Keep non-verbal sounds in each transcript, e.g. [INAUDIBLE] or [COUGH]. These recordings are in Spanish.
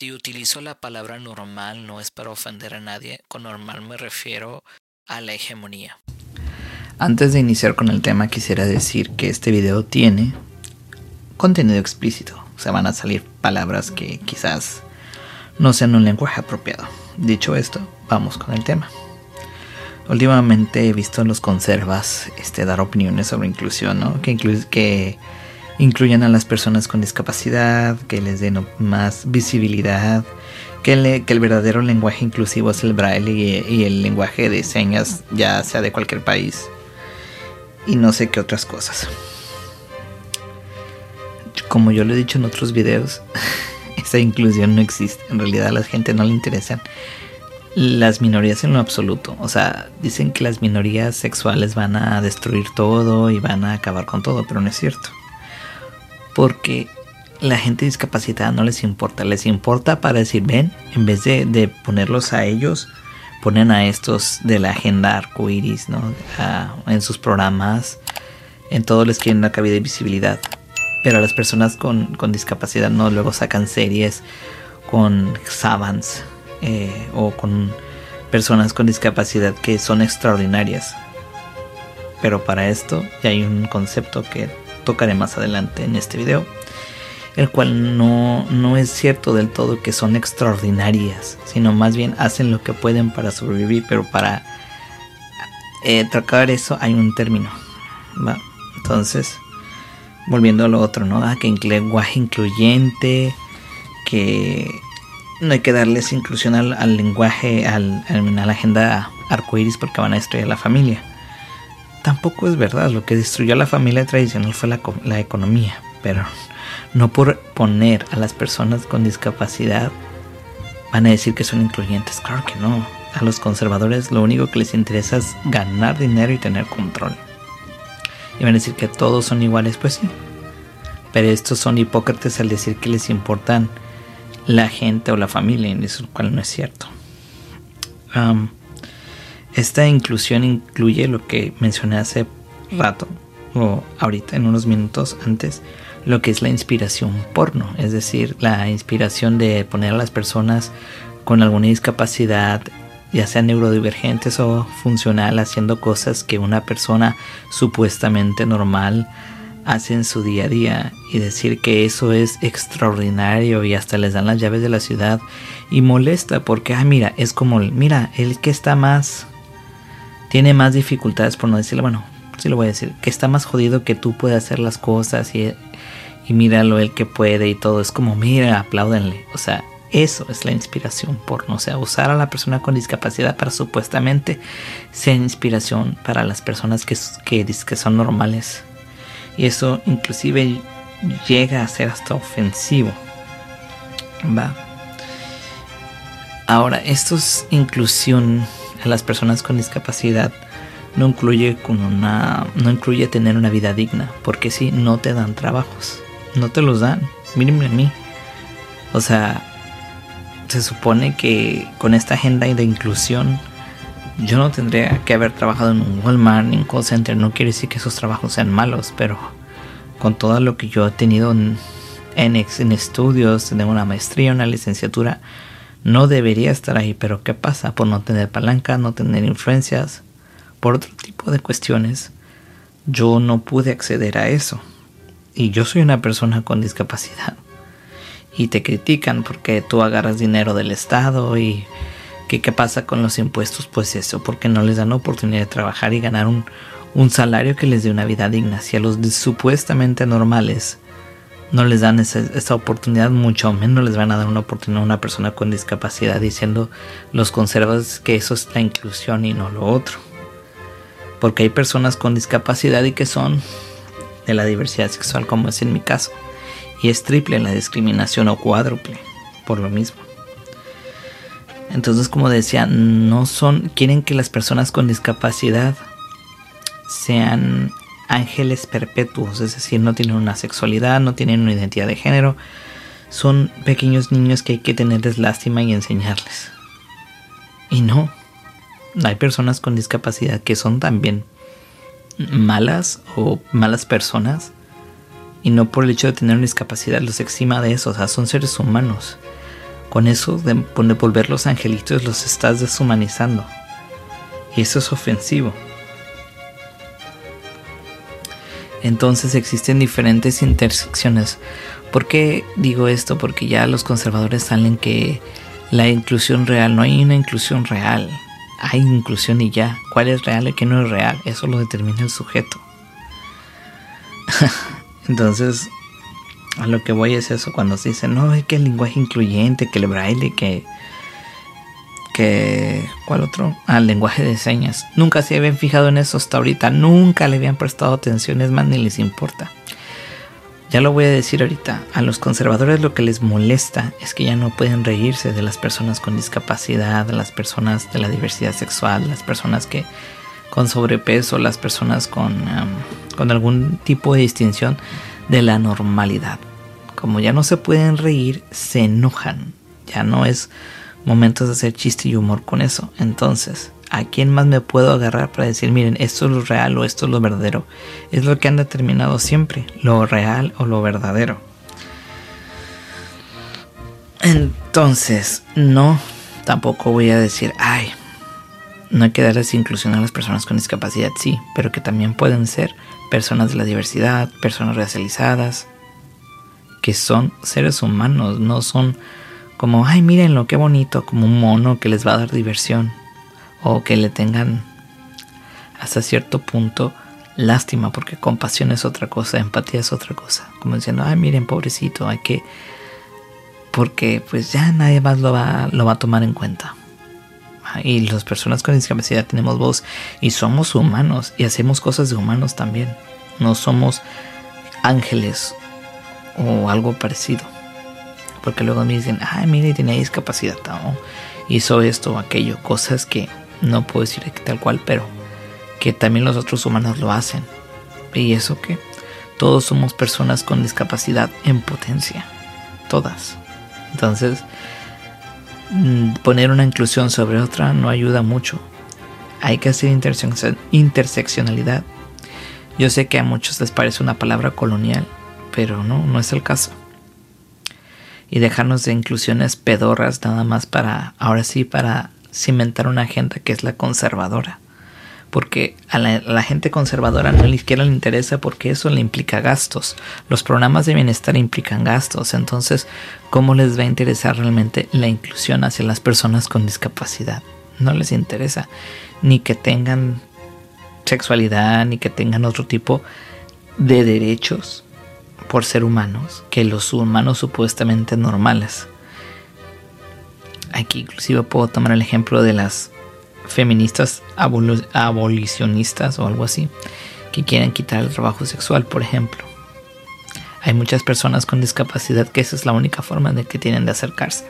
Si utilizo la palabra normal no es para ofender a nadie, con normal me refiero a la hegemonía. Antes de iniciar con el tema quisiera decir que este video tiene contenido explícito. Se van a salir palabras que quizás no sean un lenguaje apropiado. Dicho esto, vamos con el tema. Últimamente he visto en los conservas este, dar opiniones sobre inclusión, ¿no? Que, que incluyan a las personas con discapacidad, que les den más visibilidad, que, el verdadero lenguaje inclusivo es el braille y, el lenguaje de señas, ya sea de cualquier país, y no sé qué otras cosas. Como yo lo he dicho en otros videos, [LAUGHS] esa inclusión no existe. En realidad a la gente no le interesan las minorías en lo absoluto. O sea, dicen que las minorías sexuales van a destruir todo y van a acabar con todo, pero no es cierto porque la gente discapacitada no les importa, les importa para decir, ven, en vez de, ponerlos a ellos, ponen a estos de la agenda arcoiris, ¿no? en sus programas, en todo les quieren una cabida de visibilidad. Pero a las personas con, discapacidad no, luego sacan series con savants eh, o con personas con discapacidad que son extraordinarias. Pero para esto ya hay un concepto que tocaré más adelante en este video, el cual no, no es cierto del todo que son extraordinarias, sino más bien hacen lo que pueden para sobrevivir, pero para eh, tratar eso hay un término. Entonces, volviendo a lo otro, ¿no? Ah, que lenguaje incluyente, que no hay que darles inclusión al, lenguaje, al, a la agenda arcoíris porque van a destruir la familia tampoco es verdad. Lo que destruyó a la familia tradicional fue la, economía, pero no por poner a las personas con discapacidad van a decir que son incluyentes. Claro que no. A los conservadores lo único que les interesa es ganar dinero y tener control. Y van a decir que todos son iguales, pues sí. Pero estos son hipócritas al decir que les importan la gente o la familia, y eso cual no es cierto. Esta inclusión incluye lo que mencioné hace rato, o ahorita en unos minutos antes, lo que es la inspiración porno, es decir, la inspiración de poner a las personas con alguna discapacidad, ya sea neurodivergentes o funcional, haciendo cosas que una persona supuestamente normal hace en su día a día y decir que eso es extraordinario y hasta les dan las llaves de la ciudad y molesta porque, ah, mira, es como, mira, el que está más tiene más dificultades, por no decirlo, bueno, sí lo voy a decir, que está más jodido que tú puedes hacer las cosas y, y míralo el que puede y todo. Es como, mira, apláudenle. O sea, eso es la inspiración porno. O sea, usar a la persona con discapacidad para supuestamente ser inspiración para las personas que, que, que son normales. Y eso inclusive llega a ser hasta ofensivo. Va. Ahora, esto es inclusión a las personas con discapacidad no incluye con una no incluye tener una vida digna porque si no te dan trabajos no te los dan mírenme a mí. O sea se supone que con esta agenda de inclusión yo no tendría que haber trabajado en un Walmart en call center no quiere decir que esos trabajos sean malos pero con todo lo que yo he tenido en, en, en estudios de una maestría una licenciatura no debería estar ahí, pero ¿qué pasa? Por no tener palanca, no tener influencias, por otro tipo de cuestiones, yo no pude acceder a eso. Y yo soy una persona con discapacidad. Y te critican porque tú agarras dinero del Estado y ¿qué, qué pasa con los impuestos? Pues eso, porque no les dan oportunidad de trabajar y ganar un, un salario que les dé una vida digna. Si a los supuestamente normales no les dan esa, oportunidad, mucho menos les van a dar una oportunidad a una persona con discapacidad diciendo los conservas que eso es la inclusión y no lo otro. Porque hay personas con discapacidad y que son de la diversidad sexual como es en mi caso. Y es triple la discriminación o cuádruple por lo mismo. Entonces, como decía, no son, quieren que las personas con discapacidad sean ángeles perpetuos, es decir, no tienen una sexualidad, no tienen una identidad de género, son pequeños niños que hay que tenerles lástima y enseñarles. Y no, hay personas con discapacidad que son también malas o malas personas y no por el hecho de tener una discapacidad los exima de eso, o sea, son seres humanos. Con eso de, de los angelitos los estás deshumanizando. Y eso es ofensivo. Entonces existen diferentes intersecciones. ¿Por qué digo esto? Porque ya los conservadores salen que la inclusión real, no hay una inclusión real. Hay inclusión y ya. ¿Cuál es real y qué no es real? Eso lo determina el sujeto. [LAUGHS] Entonces, a lo que voy es eso, cuando se dice, no, es que el lenguaje incluyente, que el braille, que ¿cuál otro? Al lenguaje de señas. Nunca se habían fijado en eso hasta ahorita, nunca le habían prestado atención, es más ni les importa. Ya lo voy a decir ahorita, a los conservadores lo que les molesta es que ya no pueden reírse de las personas con discapacidad, de las personas de la diversidad sexual, las personas que con sobrepeso, las personas con algún tipo de distinción de la normalidad. Como ya no se pueden reír, se enojan. Ya no es momentos de hacer chiste y humor con eso. Entonces, ¿a quién más me puedo agarrar para decir, miren, esto es lo real o esto es lo verdadero? Es lo que han determinado siempre, lo real o lo verdadero. Entonces, no, tampoco voy a decir, ay, no hay que darles inclusión a las personas con discapacidad, sí, pero que también pueden ser personas de la diversidad, personas racializadas, que son seres humanos, no son como, ay, mírenlo, qué bonito, como un mono que les va a dar diversión. O que le tengan hasta cierto punto lástima, porque compasión es otra cosa, empatía es otra cosa. Como diciendo, ay, miren, pobrecito, hay que... Porque pues ya nadie más lo va, lo va a tomar en cuenta. Y las personas con discapacidad tenemos voz y somos humanos y hacemos cosas de humanos también. No somos ángeles o algo parecido. Porque luego me dicen, ay, mire, tiene discapacidad, hizo esto o aquello, cosas que no puedo decir tal cual, pero que también los otros humanos lo hacen. Y eso que todos somos personas con discapacidad en potencia, todas. Entonces, mm, poner una inclusión sobre otra no ayuda mucho. Hay que hacer interseccionalidad. Yo sé que a muchos les parece una palabra colonial, pero no, no es el caso y dejarnos de inclusiones pedorras nada más para, ahora sí, para cimentar una agenda que es la conservadora. Porque a la, gente conservadora no ni siquiera le interesa porque eso le implica gastos. Los programas de bienestar implican gastos. Entonces, ¿cómo les va a interesar realmente la inclusión hacia las personas con discapacidad? No les interesa. Ni que tengan sexualidad, ni que tengan otro tipo de derechos por ser humanos que los humanos supuestamente normales. Aquí inclusive puedo tomar el ejemplo de las feministas abolicionistas o algo así, que quieren quitar el trabajo sexual, por ejemplo. Hay muchas personas con discapacidad que esa es la única forma de que tienen de acercarse.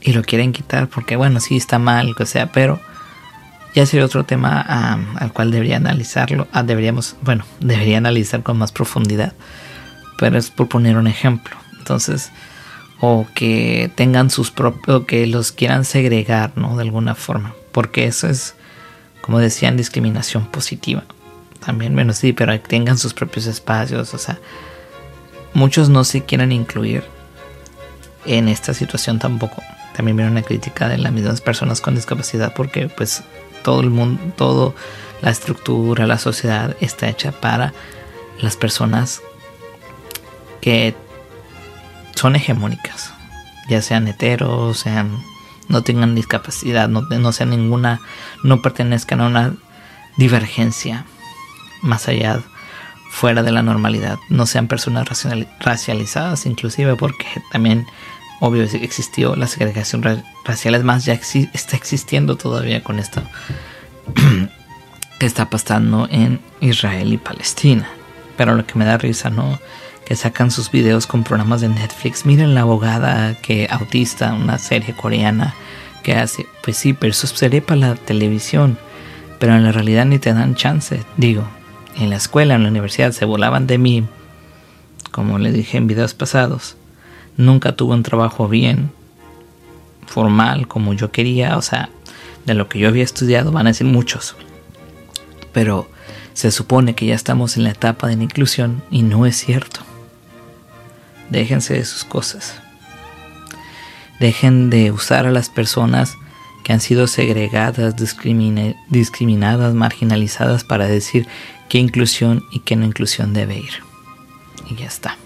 Y lo quieren quitar porque, bueno, sí está mal, lo que sea, pero ya sería otro tema al cual debería analizarlo, ah, deberíamos, bueno, debería analizar con más profundidad, pero es por poner un ejemplo. Entonces, o que tengan sus propios, o que los quieran segregar, ¿no? De alguna forma, porque eso es, como decían, discriminación positiva. También, bueno, sí, pero que tengan sus propios espacios, o sea, muchos no se quieren incluir en esta situación tampoco. También viene una crítica de las mismas personas con discapacidad porque pues todo el mundo, toda la estructura, la sociedad está hecha para las personas que son hegemónicas, ya sean heteros, sean no tengan discapacidad, no, no sean ninguna, no pertenezcan a una divergencia más allá, fuera de la normalidad, no sean personas racializadas inclusive, porque también obvio existió la segregación racial, es más, ya está existiendo todavía con esto [CLEARS THROAT] que está pasando en Israel y Palestina. Pero lo que me da risa, ¿no? Que sacan sus videos con programas de Netflix. Miren la abogada que autista, una serie coreana que hace. Pues sí, pero eso sería para la televisión. Pero en la realidad ni te dan chance. Digo, en la escuela, en la universidad se volaban de mí. Como le dije en videos pasados nunca tuve un trabajo bien formal como yo quería, o sea, de lo que yo había estudiado van a ser muchos. Pero se supone que ya estamos en la etapa de la inclusión y no es cierto. Déjense de sus cosas. Dejen de usar a las personas que han sido segregadas, discriminadas, marginalizadas para decir qué inclusión y qué no inclusión debe ir. Y ya está.